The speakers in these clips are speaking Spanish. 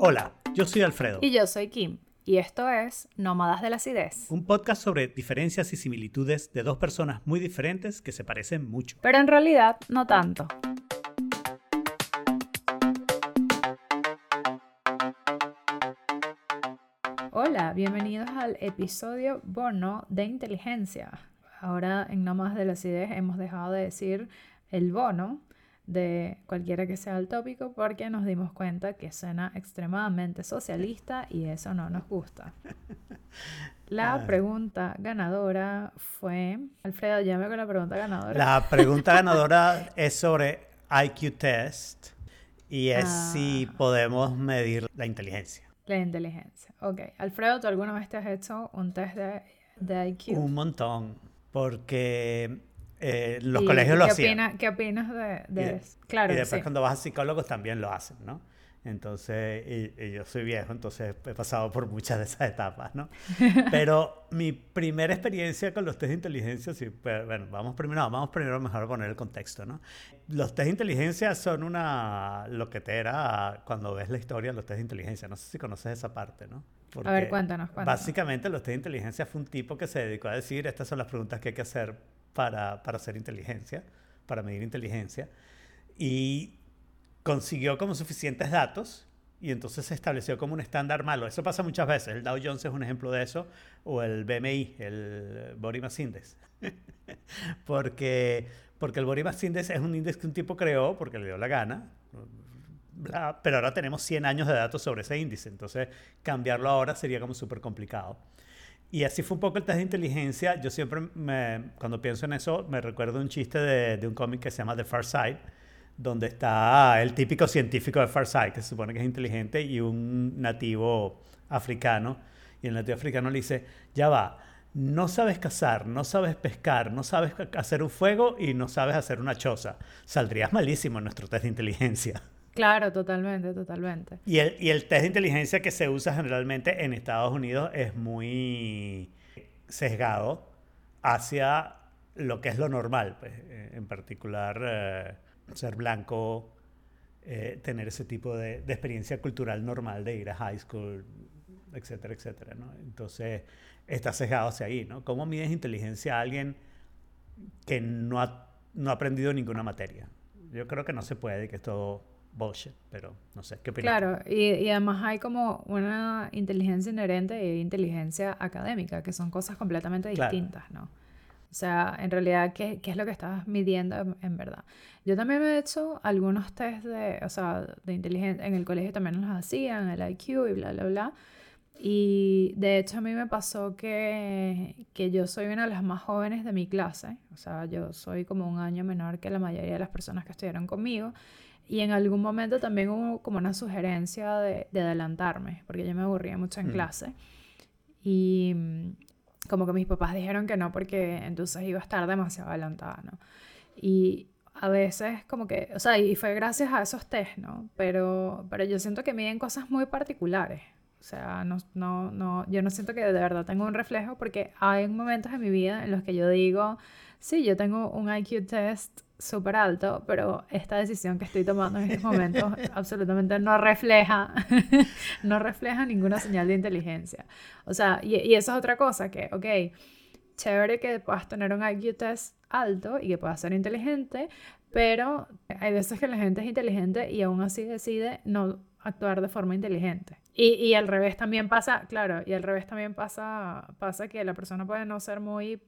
Hola, yo soy Alfredo. Y yo soy Kim. Y esto es Nómadas de la Acidez. Un podcast sobre diferencias y similitudes de dos personas muy diferentes que se parecen mucho. Pero en realidad no tanto. Hola, bienvenidos al episodio bono de inteligencia. Ahora en Nómadas de la Acidez hemos dejado de decir el bono de cualquiera que sea el tópico porque nos dimos cuenta que suena extremadamente socialista y eso no nos gusta. La Ah. pregunta ganadora fue... Alfredo, llame con la pregunta ganadora. La pregunta ganadora es sobre IQ Test y es Ah. si podemos medir la inteligencia. La inteligencia. Ok. Alfredo, ¿tú alguna vez te has hecho un test de, de IQ? Un montón, porque eh, los ¿Y colegios lo hacían. opina- ¿Qué opinas de, de eso? Claro, y después sí. cuando vas a psicólogos también lo hacen, ¿no? Entonces, y, y yo soy viejo, entonces he pasado por muchas de esas etapas, ¿no? Pero mi primera experiencia con los test de inteligencia, sí, pero, bueno, vamos primero, vamos primero mejor a poner el contexto, ¿no? Los test de inteligencia son una loquetera cuando ves la historia de los test de inteligencia. No sé si conoces esa parte, ¿no? A ver, Porque cuéntanos, cuéntanos. Básicamente los test de inteligencia fue un tipo que se dedicó a decir, estas son las preguntas que hay que hacer para, para hacer inteligencia, para medir inteligencia. Y consiguió como suficientes datos y entonces se estableció como un estándar malo. Eso pasa muchas veces. El Dow Jones es un ejemplo de eso, o el BMI, el Body Mass Index. porque, porque el Body Mass Index es un índice que un tipo creó porque le dio la gana. bla, pero ahora tenemos 100 años de datos sobre ese índice, entonces cambiarlo ahora sería como súper complicado. Y así fue un poco el test de inteligencia. Yo siempre, me- cuando pienso en eso, me recuerdo un chiste de, de un cómic que se llama The Far Side, donde está el típico científico de Far Side, que se supone que es inteligente, y un nativo africano. Y el nativo africano le dice, ya va, no sabes cazar, no sabes pescar, no sabes hacer un fuego y no sabes hacer una choza. Saldrías malísimo en nuestro test de inteligencia. Claro, totalmente, totalmente. Y el, y el test de inteligencia que se usa generalmente en Estados Unidos es muy sesgado hacia lo que es lo normal, pues, eh, en particular eh, ser blanco, eh, tener ese tipo de, experiencia cultural normal de ir a high school, etcétera, etcétera, ¿no? Entonces está sesgado hacia ahí, ¿no? ¿Cómo mides inteligencia a alguien que no ha, no ha aprendido ninguna materia? Yo creo que no se puede, que es todo bullshit, pero no sé, ¿qué opinas? Claro, y, y además hay como una inteligencia inherente y inteligencia académica, que son cosas completamente Claro. distintas, ¿no? O sea, en realidad, ¿qué, qué es lo que estás midiendo en, en verdad? Yo también me he hecho algunos test de, o sea, de inteligencia, en el colegio también los hacían, el IQ y bla, bla, bla. Y de hecho a mí me pasó que, que yo soy una de las más jóvenes de mi clase, o sea, yo soy como un año menor que la mayoría de las personas que estudiaron conmigo. Y en algún momento también hubo como una sugerencia de, de adelantarme, porque yo me aburría mucho en Mm. clase. Y mm, como que mis papás dijeron que no, porque entonces iba a estar demasiado adelantada, ¿no? Y a veces como que, o sea, y fue gracias a esos test, ¿no? Pero, pero yo siento que miden cosas muy particulares. O sea, no, no, no, yo no siento que de verdad tengo un reflejo porque hay momentos en mi vida en los que yo digo, sí, yo tengo un IQ test súper alto, pero esta decisión que estoy tomando en estos momentos absolutamente no refleja, no refleja ninguna señal de inteligencia. O sea, y, y eso es otra cosa que, ok, chévere que puedas tener un IQ test alto y que puedas ser inteligente, pero hay veces que la gente es inteligente y aún así decide no actuar de forma inteligente. Y, y al revés también pasa, claro, y al revés también pasa, pasa que la persona puede no ser muy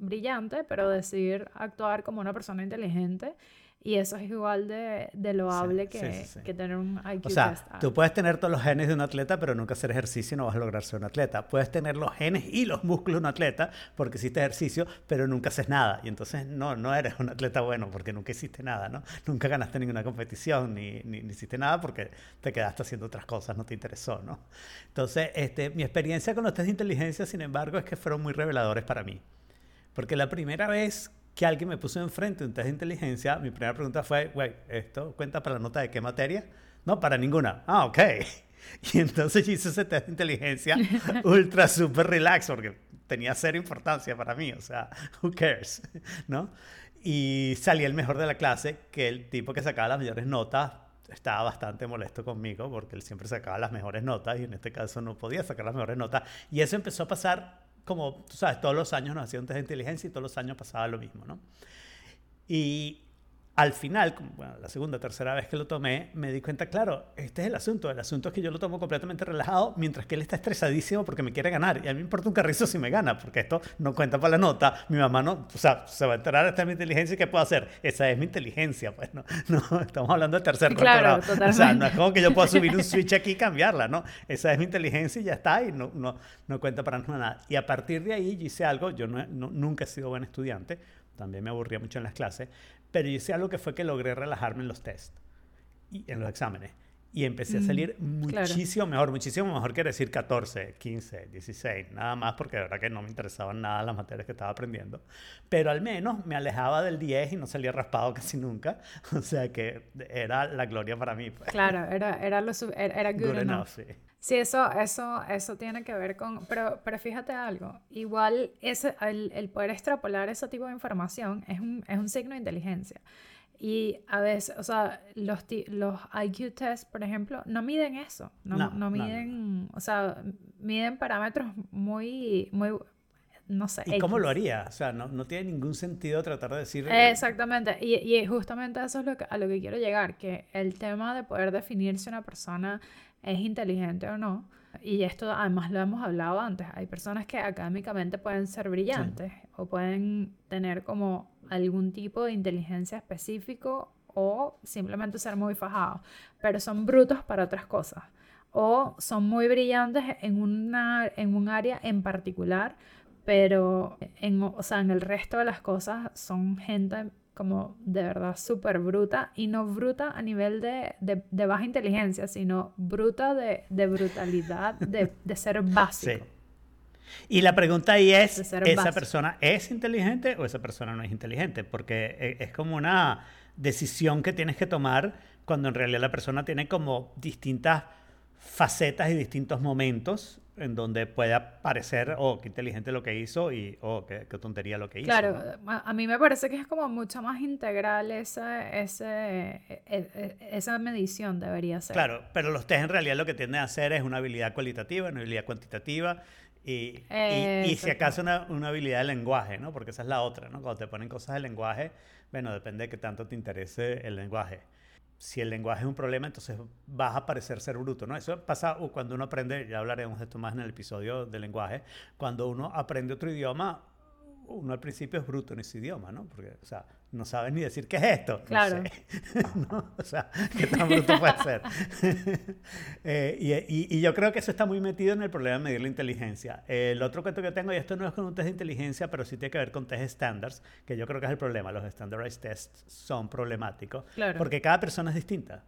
brillante, pero decidir actuar como una persona inteligente. Y eso es igual de, de loable Sí, que, sí, sí, sí. que tener un IQ O sea, test tú puedes tener todos los genes de un atleta, pero nunca hacer ejercicio y no vas a lograr ser un atleta. Puedes tener los genes y los músculos de un atleta porque hiciste ejercicio, pero nunca haces nada. Y entonces no, no eres un atleta bueno porque nunca hiciste nada, ¿no? Nunca ganaste ninguna competición ni, ni, ni hiciste nada porque te quedaste haciendo otras cosas, no te interesó, ¿no? Entonces, este, mi experiencia con los test de inteligencia, sin embargo, es que fueron muy reveladores para mí. Porque la primera vez que alguien me puso enfrente un test de inteligencia, mi primera pregunta fue, güey, ¿esto cuenta para la nota de qué materia? No, para ninguna. Ah, ok. Y entonces hice ese test de inteligencia ultra super relax porque tenía cero importancia para mí, o sea, who cares, ¿no? Y salí el mejor de la clase, que el tipo que sacaba las mayores notas estaba bastante molesto conmigo porque él siempre sacaba las mejores notas y en este caso no podía sacar las mejores notas. Y eso empezó a pasar como, tú sabes, todos los años nos hacía un test de inteligencia y todos los años pasaba lo mismo, ¿no? Y al final, bueno, la segunda o tercera vez que lo tomé, me di cuenta, claro, este es el asunto. El asunto es que yo lo tomo completamente relajado, mientras que él está estresadísimo porque me quiere ganar. Y a mí me importa un carrizo si me gana, porque esto no cuenta para la nota. Mi mamá no, o sea, se va a enterar, esta es mi inteligencia, ¿y qué puedo hacer? Esa es mi inteligencia, pues no, no estamos hablando de tercer claro, O sea, no es como que yo pueda subir un switch aquí y cambiarla, ¿no? Esa es mi inteligencia y ya está, y no, no, no cuenta para nada. Y a partir de ahí yo hice algo, yo no, nunca he sido buen estudiante, también me aburría mucho en las clases, pero hice algo que fue que logré relajarme en los test y en los exámenes. Y empecé a mm, salir muchísimo mejor, muchísimo mejor que decir 14, 15, 16, nada más porque de verdad que no me interesaban nada las materias que estaba aprendiendo. Pero al menos me alejaba del 10 y no salía raspado casi nunca. O sea que era la gloria para mí. Pues. Claro, era, era, lo, era, good, enough. sí. Sí, eso, eso, eso tiene que ver con, pero, pero fíjate algo, igual ese, el, el poder extrapolar ese tipo de información es un, es un signo de inteligencia. Y a veces, o sea, los, los IQ tests, por ejemplo, no miden eso, no, no, miden, o sea, miden parámetros muy, muy, no sé. ¿Y cómo lo haría? O sea, no, no, tiene ningún sentido tratar de decir... Exactamente, y, y justamente eso es lo que, a lo que quiero llegar, que el tema de poder definir si una persona es inteligente o no. Y esto además lo hemos hablado antes. Hay personas que académicamente pueden ser brillantes o pueden tener como algún tipo de inteligencia específico o simplemente ser muy fajados, pero son brutos para otras cosas. O son muy brillantes en, una, en un área en particular, pero en, o sea, en el resto de las cosas son gente como de verdad súper bruta y no bruta a nivel de, de, baja inteligencia, sino bruta de, de brutalidad, de, ser básico. Sí. Y la pregunta ahí es, ¿esa persona es inteligente o esa persona no es inteligente? Porque e, es como una decisión que tienes que tomar cuando en realidad la persona tiene como distintas facetas y distintos momentos en donde pueda parecer, oh, qué inteligente lo que hizo y, oh, qué, tontería lo que hizo. Claro, a mí me parece que es como mucho más integral esa, ese, e, e, esa medición debería ser. Claro, pero los test en realidad lo que tienden a hacer es una habilidad cualitativa, una habilidad cuantitativa y, y, si acaso una, una, habilidad de lenguaje, ¿no? Porque esa es la otra, ¿no? Cuando te ponen cosas de lenguaje, bueno, depende de qué tanto te interese el lenguaje si el lenguaje es un problema, entonces vas a parecer ser bruto, ¿no? Eso pasa cuando uno aprende, ya hablaremos de esto más en el episodio del lenguaje, cuando uno aprende otro idioma, uno al principio es bruto en ese idioma, ¿no? Porque, o sea, no sabes ni decir qué es esto. Claro. No O sea, ¿qué tan bruto puede ser? Eh, y, y, yo creo que eso está muy metido en el problema de medir la inteligencia. el otro cuento que tengo, y esto no es con un test de inteligencia, pero sí tiene que ver con test estándares, que yo creo que es el problema. Los standardized tests son problemáticos. Claro. Porque cada persona es distinta.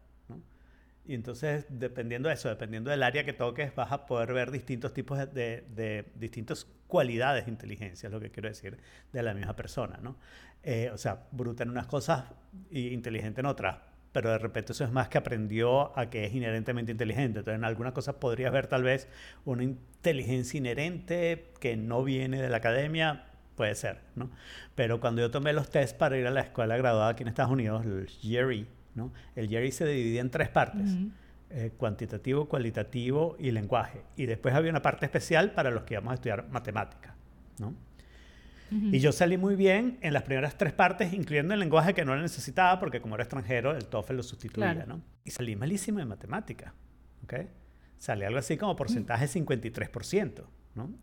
Y entonces, dependiendo de eso, dependiendo del área que toques, vas a poder ver distintos tipos de, de, distintas cualidades de inteligencia, es lo que quiero decir, de la misma persona, ¿no? Eh, o sea, bruta en unas cosas y inteligente en otras, pero de repente eso es más que aprendió a que es inherentemente inteligente. Entonces, en algunas cosas podrías ver tal vez una inteligencia inherente que no viene de la academia, puede ser, ¿no? Pero cuando yo tomé los test para ir a la escuela graduada aquí en Estados Unidos, el Jerry, el Jerry se dividía en tres partes. Eh, cuantitativo, cualitativo y lenguaje. Y después había una parte especial para los que íbamos a estudiar matemática. Y yo salí muy bien en las primeras tres partes, incluyendo el lenguaje que no lo necesitaba, porque como era extranjero, el TOEFL lo sustituía. Y salí malísimo en matemática. ¿okay? Salí algo así como porcentaje 53%.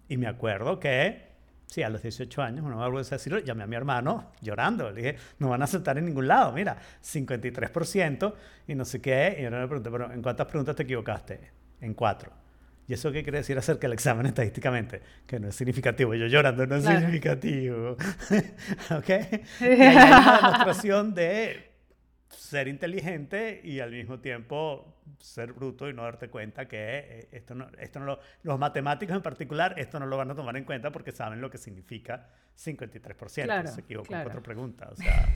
Y me acuerdo que Sí, a los 18 años, no me decirlo, llamé a mi hermano llorando. Le dije, no van a aceptar en ningún lado. Mira, 53% y no sé qué. Y yo me pregunté, pero ¿en cuántas preguntas te equivocaste? En cuatro. ¿Y eso qué quiere decir acerca del examen estadísticamente? Que no es significativo. Yo llorando, no es significativo. ¿Ok? Y hay una demostración de ser inteligente y al mismo tiempo ser bruto y no darte cuenta que eh, esto no, esto no lo, los matemáticos en particular esto no lo van a tomar en cuenta porque saben lo que significa 53%. Claro, Se equivocó claro. otra pregunta. O sea.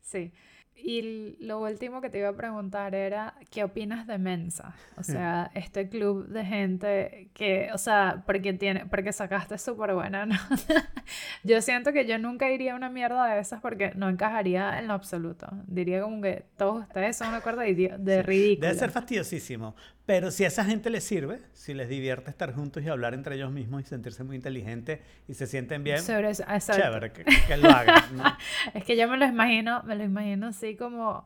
sí. Y lo último que te iba a preguntar era, ¿qué opinas de Mensa? O sea, este club de gente que, o sea, porque, tiene, porque sacaste súper buena ¿no? yo siento que yo nunca iría a una mierda de esas porque no encajaría en lo absoluto. Diría como que todos ustedes son una cuerda de, de ridículo. Debe ser fastidiosísimo. Pero si a esa gente les sirve, si les divierte estar juntos y hablar entre ellos mismos y sentirse muy inteligentes y se sienten bien, chévere, que, lo hagan. es que yo me lo imagino, me lo imagino así como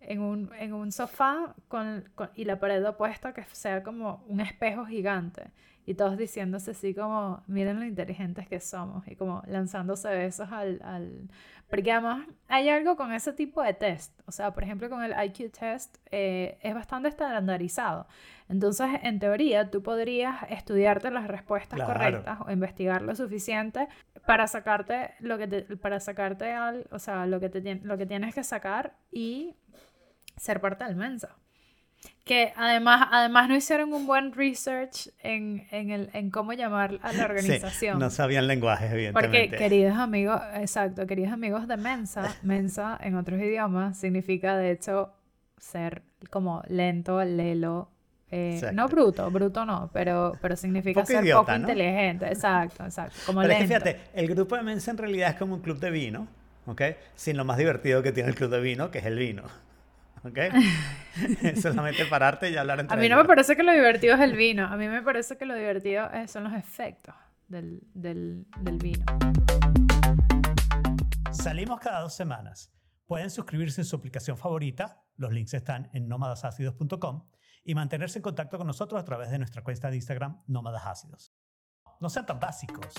en un, en un sofá con, y la pared opuesta que sea como un espejo gigante y todos diciéndose así como, miren lo inteligentes que somos y como lanzándose besos al, al... Porque además hay algo con ese tipo de test, o sea, por ejemplo con el IQ test eh, es bastante estandarizado. Entonces, en teoría, tú podrías estudiarte las respuestas correctas o investigar lo suficiente para sacarte lo que para sacarte al, o sea, lo que, te, lo que tienes que sacar y ser parte del Mensa. Que además, además no hicieron un buen research en, en, el, en cómo llamar a la organización. no sabían lenguajes, evidentemente. Porque, queridos amigos, exacto, queridos amigos de Mensa, Mensa en otros idiomas significa de hecho ser como lento, lelo, eh, no bruto, bruto no, pero, pero significa ser poco inteligente. Exacto, exacto. Como pero es que fíjate, el grupo de Mensa en realidad es como un club de vino, ¿ok? Sin lo más divertido que tiene el club de vino, que es el vino. ¿Ok? Solamente pararte y hablar entre A mí no me parece que lo divertido es el vino, a mí me parece que lo divertido son los efectos del, del, del vino. Salimos cada dos semanas. Pueden suscribirse en su aplicación favorita, los links están en nómadasácidos.com, y mantenerse en contacto con nosotros a través de nuestra cuenta de Instagram, Nómadas Ácidos. No sean tan básicos.